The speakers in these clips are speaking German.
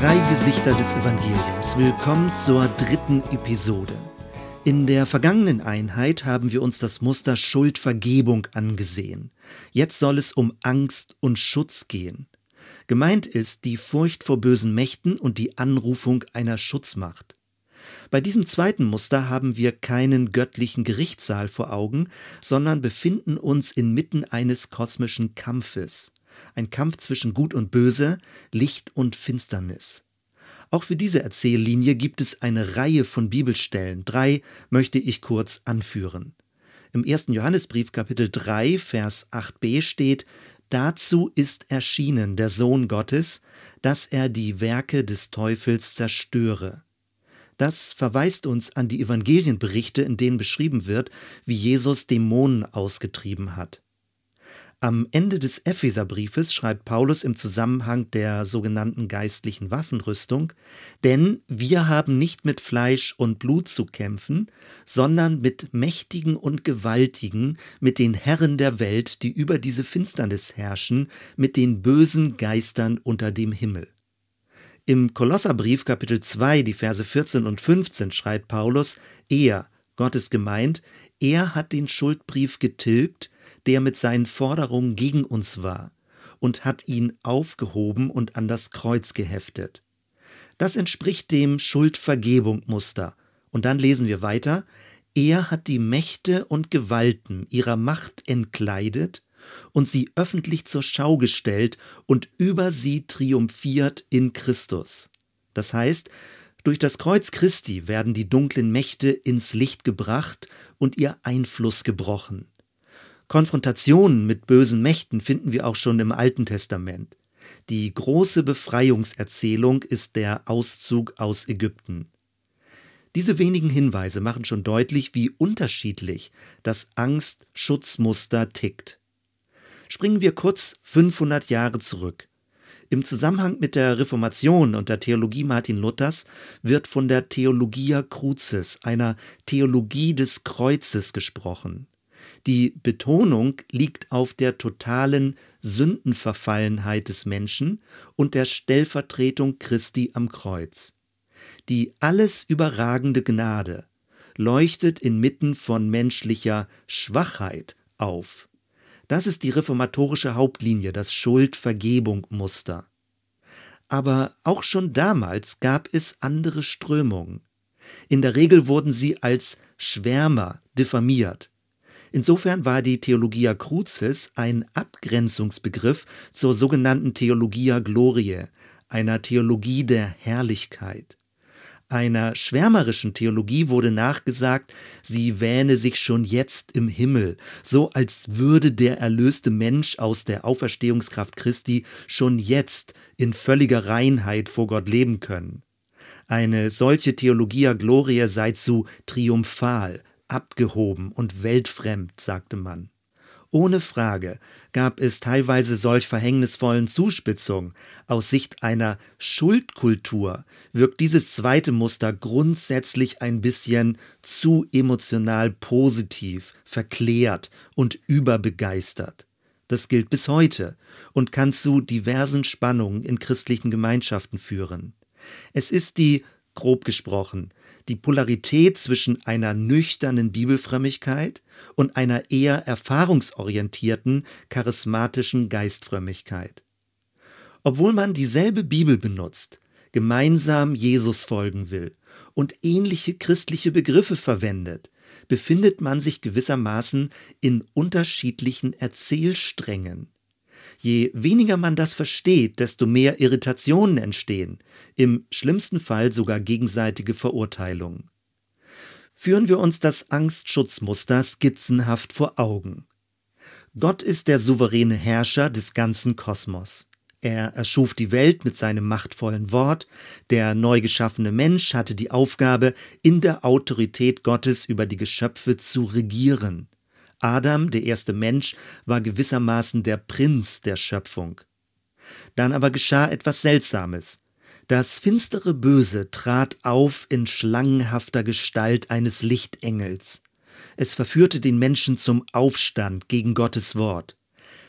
Drei Gesichter des Evangeliums. Willkommen zur dritten Episode. In der vergangenen Einheit haben wir uns das Muster Schuldvergebung angesehen. Jetzt soll es um Angst und Schutz gehen. Gemeint ist die Furcht vor bösen Mächten und die Anrufung einer Schutzmacht. Bei diesem zweiten Muster haben wir keinen göttlichen Gerichtssaal vor Augen, sondern befinden uns inmitten eines kosmischen Kampfes. Ein Kampf zwischen Gut und Böse, Licht und Finsternis. Auch für diese Erzähllinie gibt es eine Reihe von Bibelstellen. Drei möchte ich kurz anführen. Im ersten Johannesbrief Kapitel 3, Vers 8b steht, Dazu ist erschienen der Sohn Gottes, dass er die Werke des Teufels zerstöre. Das verweist uns an die Evangelienberichte, in denen beschrieben wird, wie Jesus Dämonen ausgetrieben hat. Am Ende des Epheserbriefes schreibt Paulus im Zusammenhang der sogenannten geistlichen Waffenrüstung, denn wir haben nicht mit Fleisch und Blut zu kämpfen, sondern mit Mächtigen und Gewaltigen, mit den Herren der Welt, die über diese Finsternis herrschen, mit den bösen Geistern unter dem Himmel. Im Kolosserbrief Kapitel 2, die Verse 14 und 15 schreibt Paulus, er, Gott ist gemeint, er hat den Schuldbrief getilgt, der mit seinen Forderungen gegen uns war, und hat ihn aufgehoben und an das Kreuz geheftet. Das entspricht dem Schuldvergebung-Muster. Und dann lesen wir weiter, er hat die Mächte und Gewalten ihrer Macht entkleidet und sie öffentlich zur Schau gestellt und über sie triumphiert in Christus. Das heißt, durch das Kreuz Christi werden die dunklen Mächte ins Licht gebracht und ihr Einfluss gebrochen. Konfrontationen mit bösen Mächten finden wir auch schon im Alten Testament. Die große Befreiungserzählung ist der Auszug aus Ägypten. Diese wenigen Hinweise machen schon deutlich, wie unterschiedlich das Angst-Schutzmuster tickt. Springen wir kurz 500 Jahre zurück. Im Zusammenhang mit der Reformation und der Theologie Martin Luthers wird von der Theologia Crucis, einer Theologie des Kreuzes gesprochen. Die Betonung liegt auf der totalen Sündenverfallenheit des Menschen und der Stellvertretung Christi am Kreuz. Die alles überragende Gnade leuchtet inmitten von menschlicher Schwachheit auf. Das ist die reformatorische Hauptlinie, das Schuldvergebung-Muster. Aber auch schon damals gab es andere Strömungen. In der Regel wurden sie als Schwärmer diffamiert. Insofern war die Theologia Crucis ein Abgrenzungsbegriff zur sogenannten Theologia Gloriae, einer Theologie der Herrlichkeit. Einer schwärmerischen Theologie wurde nachgesagt, sie wähne sich schon jetzt im Himmel, so als würde der erlöste Mensch aus der Auferstehungskraft Christi schon jetzt in völliger Reinheit vor Gott leben können. Eine solche Theologia Gloria sei zu triumphal, abgehoben und weltfremd, sagte man. Ohne Frage gab es teilweise solch verhängnisvollen Zuspitzungen. Aus Sicht einer Schuldkultur wirkt dieses zweite Muster grundsätzlich ein bisschen zu emotional positiv, verklärt und überbegeistert. Das gilt bis heute und kann zu diversen Spannungen in christlichen Gemeinschaften führen. Es ist die grob gesprochen, die Polarität zwischen einer nüchternen Bibelfrömmigkeit und einer eher erfahrungsorientierten, charismatischen Geistfrömmigkeit. Obwohl man dieselbe Bibel benutzt, gemeinsam Jesus folgen will und ähnliche christliche Begriffe verwendet, befindet man sich gewissermaßen in unterschiedlichen Erzählsträngen. Je weniger man das versteht, desto mehr Irritationen entstehen, im schlimmsten Fall sogar gegenseitige Verurteilungen. Führen wir uns das Angstschutzmuster skizzenhaft vor Augen. Gott ist der souveräne Herrscher des ganzen Kosmos. Er erschuf die Welt mit seinem machtvollen Wort, der neu geschaffene Mensch hatte die Aufgabe, in der Autorität Gottes über die Geschöpfe zu regieren. Adam, der erste Mensch, war gewissermaßen der Prinz der Schöpfung. Dann aber geschah etwas Seltsames. Das finstere Böse trat auf in schlangenhafter Gestalt eines Lichtengels. Es verführte den Menschen zum Aufstand gegen Gottes Wort.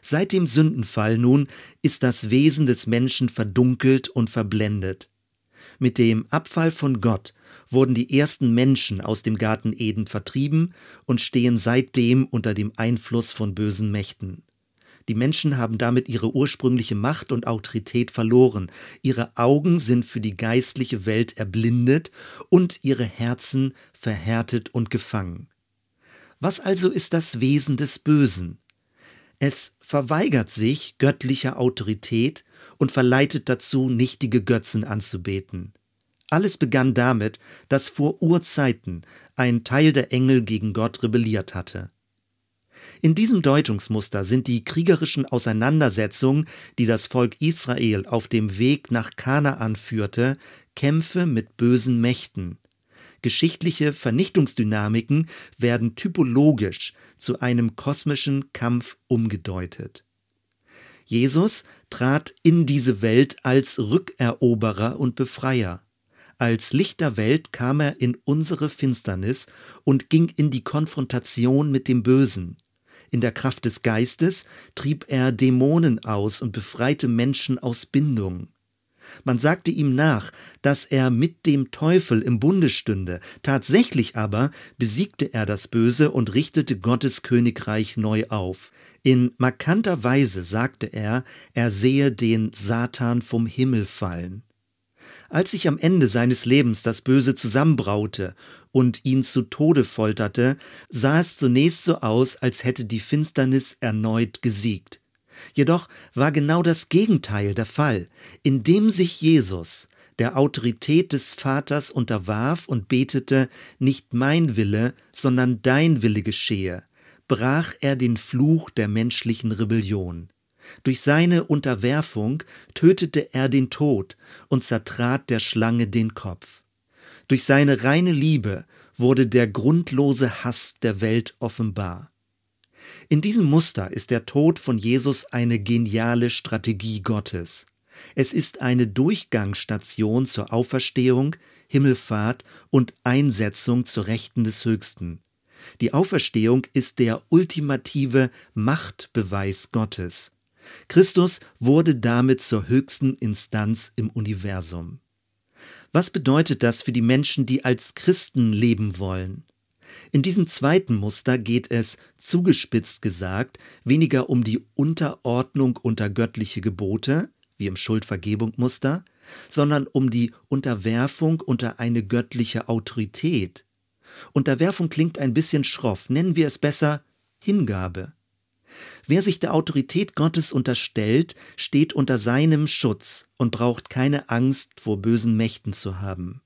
Seit dem Sündenfall nun ist das Wesen des Menschen verdunkelt und verblendet. Mit dem Abfall von Gott wurden die ersten Menschen aus dem Garten Eden vertrieben und stehen seitdem unter dem Einfluss von bösen Mächten. Die Menschen haben damit ihre ursprüngliche Macht und Autorität verloren. Ihre Augen sind für die geistliche Welt erblindet und ihre Herzen verhärtet und gefangen. Was also ist das Wesen des Bösen? Es verweigert sich göttlicher Autorität und verleitet dazu, nichtige Götzen anzubeten. Alles begann damit, dass vor Urzeiten ein Teil der Engel gegen Gott rebelliert hatte. In diesem Deutungsmuster sind die kriegerischen Auseinandersetzungen, die das Volk Israel auf dem Weg nach Kanaan führte, Kämpfe mit bösen Mächten. Geschichtliche Vernichtungsdynamiken werden typologisch zu einem kosmischen Kampf umgedeutet. Jesus trat in diese Welt als Rückeroberer und Befreier. Als Licht der Welt kam er in unsere Finsternis und ging in die Konfrontation mit dem Bösen. In der Kraft des Geistes trieb er Dämonen aus und befreite Menschen aus Bindung. Man sagte ihm nach, dass er mit dem Teufel im Bunde stünde, tatsächlich aber besiegte er das Böse und richtete Gottes Königreich neu auf. In markanter Weise sagte er, er sehe den Satan vom Himmel fallen. Als sich am Ende seines Lebens das Böse zusammenbraute und ihn zu Tode folterte, sah es zunächst so aus, als hätte die Finsternis erneut gesiegt. Jedoch war genau das Gegenteil der Fall, indem sich Jesus der Autorität des Vaters unterwarf und betete, nicht mein Wille, sondern dein Wille geschehe, brach er den Fluch der menschlichen Rebellion. Durch seine Unterwerfung tötete er den Tod und zertrat der Schlange den Kopf. Durch seine reine Liebe wurde der grundlose Hass der Welt offenbar. In diesem Muster ist der Tod von Jesus eine geniale Strategie Gottes. Es ist eine Durchgangsstation zur Auferstehung, Himmelfahrt und Einsetzung zur Rechten des Höchsten. Die Auferstehung ist der ultimative Machtbeweis Gottes. Christus wurde damit zur höchsten Instanz im Universum. Was bedeutet das für die Menschen, die als Christen leben wollen? In diesem zweiten Muster geht es, zugespitzt gesagt, weniger um die Unterordnung unter göttliche Gebote, wie im Schuldvergebung-Muster, sondern um die Unterwerfung unter eine göttliche Autorität. Unterwerfung klingt ein bisschen schroff, nennen wir es besser Hingabe. Wer sich der Autorität Gottes unterstellt, steht unter seinem Schutz und braucht keine Angst vor bösen Mächten zu haben.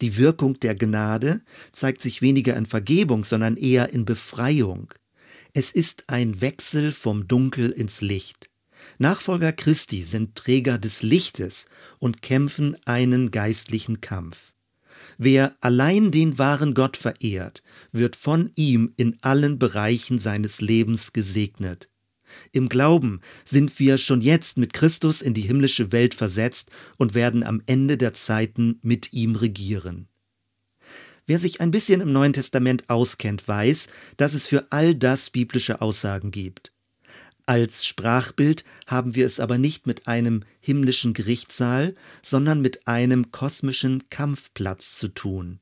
Die Wirkung der Gnade zeigt sich weniger in Vergebung, sondern eher in Befreiung. Es ist ein Wechsel vom Dunkel ins Licht. Nachfolger Christi sind Träger des Lichtes und kämpfen einen geistlichen Kampf. Wer allein den wahren Gott verehrt, wird von ihm in allen Bereichen seines Lebens gesegnet. Im Glauben sind wir schon jetzt mit Christus in die himmlische Welt versetzt und werden am Ende der Zeiten mit ihm regieren. Wer sich ein bisschen im Neuen Testament auskennt, weiß, dass es für all das biblische Aussagen gibt. Als Sprachbild haben wir es aber nicht mit einem himmlischen Gerichtssaal, sondern mit einem kosmischen Kampfplatz zu tun.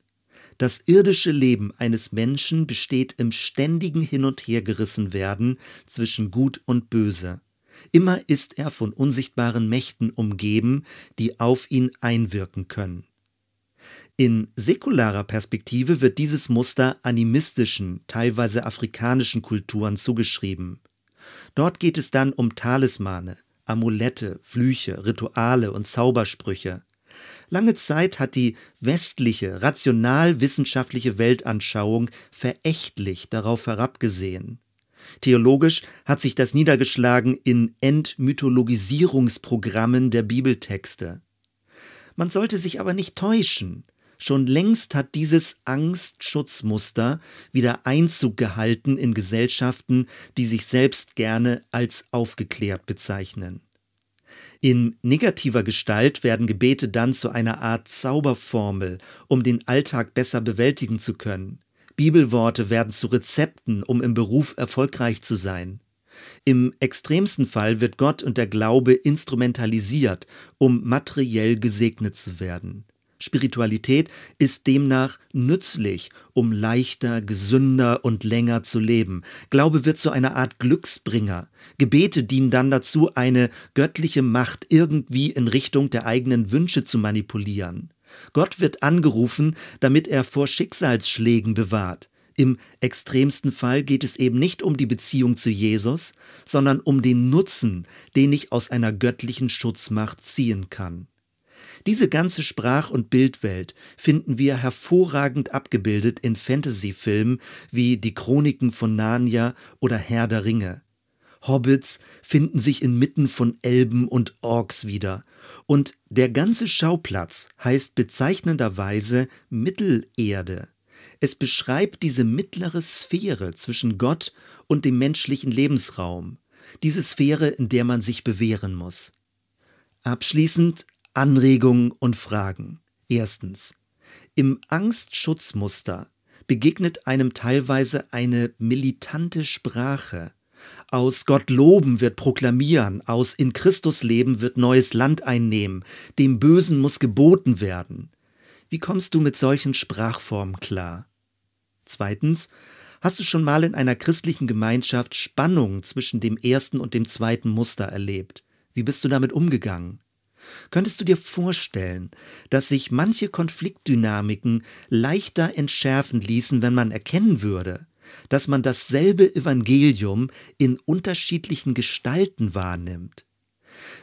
Das irdische Leben eines Menschen besteht im ständigen Hin und Hergerissen werden zwischen Gut und Böse. Immer ist er von unsichtbaren Mächten umgeben, die auf ihn einwirken können. In säkularer Perspektive wird dieses Muster animistischen, teilweise afrikanischen Kulturen zugeschrieben. Dort geht es dann um Talismane, Amulette, Flüche, Rituale und Zaubersprüche. Lange Zeit hat die westliche, rational-wissenschaftliche Weltanschauung verächtlich darauf herabgesehen. Theologisch hat sich das niedergeschlagen in Entmythologisierungsprogrammen der Bibeltexte. Man sollte sich aber nicht täuschen. Schon längst hat dieses Angstschutzmuster wieder Einzug gehalten in Gesellschaften, die sich selbst gerne als aufgeklärt bezeichnen. In negativer Gestalt werden Gebete dann zu einer Art Zauberformel, um den Alltag besser bewältigen zu können. Bibelworte werden zu Rezepten, um im Beruf erfolgreich zu sein. Im extremsten Fall wird Gott und der Glaube instrumentalisiert, um materiell gesegnet zu werden. Spiritualität ist demnach nützlich, um leichter, gesünder und länger zu leben. Glaube wird zu einer Art Glücksbringer. Gebete dienen dann dazu, eine göttliche Macht irgendwie in Richtung der eigenen Wünsche zu manipulieren. Gott wird angerufen, damit er vor Schicksalsschlägen bewahrt. Im extremsten Fall geht es eben nicht um die Beziehung zu Jesus, sondern um den Nutzen, den ich aus einer göttlichen Schutzmacht ziehen kann. Diese ganze Sprach- und Bildwelt finden wir hervorragend abgebildet in Fantasyfilmen wie Die Chroniken von Narnia oder Herr der Ringe. Hobbits finden sich inmitten von Elben und Orks wieder. Und der ganze Schauplatz heißt bezeichnenderweise Mittelerde. Es beschreibt diese mittlere Sphäre zwischen Gott und dem menschlichen Lebensraum, diese Sphäre, in der man sich bewähren muss. Abschließend Anregungen und Fragen. Erstens. Im Angstschutzmuster begegnet einem teilweise eine militante Sprache. Aus Gott loben wird proklamieren, aus in Christus leben wird neues Land einnehmen, dem Bösen muss geboten werden. Wie kommst du mit solchen Sprachformen klar? Zweitens, hast du schon mal in einer christlichen Gemeinschaft Spannung zwischen dem ersten und dem zweiten Muster erlebt? Wie bist du damit umgegangen? Könntest du dir vorstellen, dass sich manche Konfliktdynamiken leichter entschärfen ließen, wenn man erkennen würde, dass man dasselbe Evangelium in unterschiedlichen Gestalten wahrnimmt?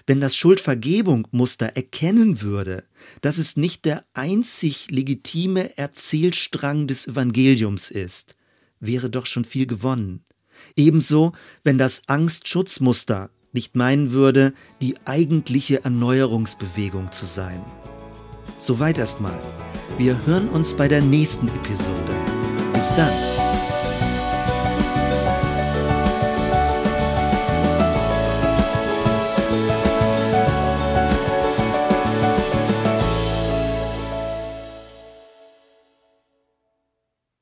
Wenn das Schuldvergebung-Muster erkennen würde, dass es nicht der einzig legitime Erzählstrang des Evangeliums ist, wäre doch schon viel gewonnen. Ebenso, wenn das Angstschutzmuster nicht meinen würde, die eigentliche Erneuerungsbewegung zu sein. Soweit erstmal. Wir hören uns bei der nächsten Episode. Bis dann.